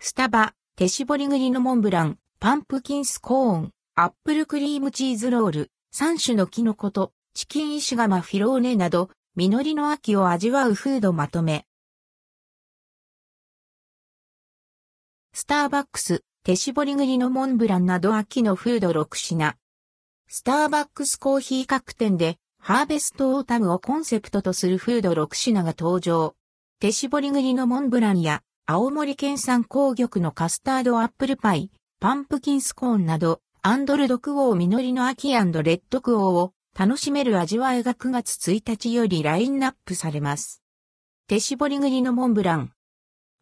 スタバ、手絞り栗のモンブラン、パンプキンスコーン、アップルクリームチーズロール、3種のキノコとチキン石窯フィローネなど、実りの秋を味わうフードまとめ。スターバックス、手絞り栗のモンブランなど秋のフード6品。スターバックスコーヒー各店で、 Harvest Autumn をコンセプトとするフード6品が登場。手絞り栗のモンブランや、青森県産紅玉のカスタードアップルパイ、パンプキンスコーンなど、アンドルドクオー実りの秋レッドクオーを楽しめる味わいが9月1日よりラインナップされます。手絞り栗のモンブラン。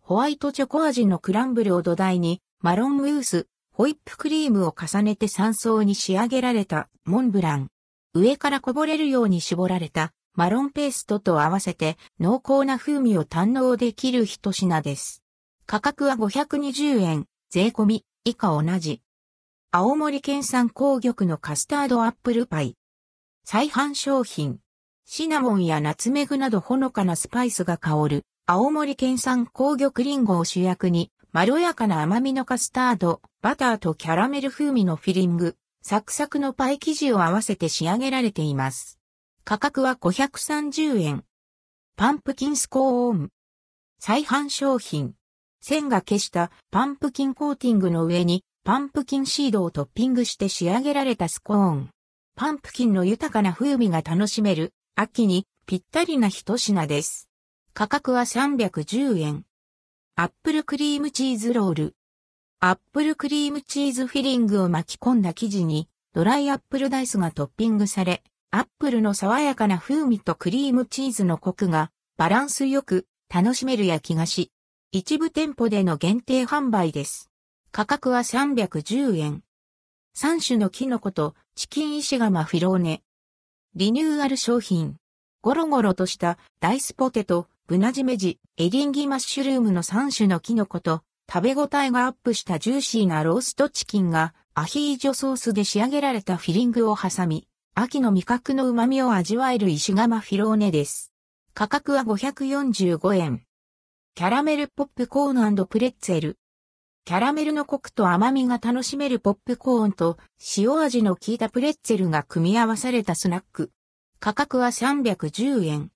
ホワイトチョコ味のクランブルを土台に、マロンムース、ホイップクリームを重ねて3層に仕上げられたモンブラン。上からこぼれるように絞られたマロンペーストと合わせて濃厚な風味を堪能できる一品です。価格は520円、税込み、以下同じ。青森県産紅玉のカスタードアップルパイ。再販商品。シナモンやナツメグなどほのかなスパイスが香る、青森県産紅玉リンゴを主役に、まろやかな甘みのカスタード、バターとキャラメル風味のフィリング、サクサクのパイ生地を合わせて仕上げられています。価格は530円。パンプキンスコーン。再販商品。線がけしたパンプキンコーティングの上にパンプキンシードをトッピングして仕上げられたスコーン。パンプキンの豊かな風味が楽しめる秋にぴったりな一品です。価格は310円。アップルクリームチーズロール。アップルクリームチーズフィリングを巻き込んだ生地にドライアップルダイスがトッピングされ、アップルの爽やかな風味とクリームチーズのコクがバランスよく楽しめる焼き菓子。一部店舗での限定販売です。価格は310円。3種のキノコとチキン石窯フィローネ。リニューアル商品。ゴロゴロとしたダイスポテト、ブナシメジ、エリンギマッシュルームの3種のキノコと食べ応えがアップしたジューシーなローストチキンがアヒージョソースで仕上げられたフィリングを挟み、秋の味覚の旨味を味わえる石窯フィローネです。価格は545円。キャラメルポップコーンプレッツェル。キャラメルのコクと甘みが楽しめるポップコーンと塩味の効いたプレッツェルが組み合わされたスナック。価格は310円。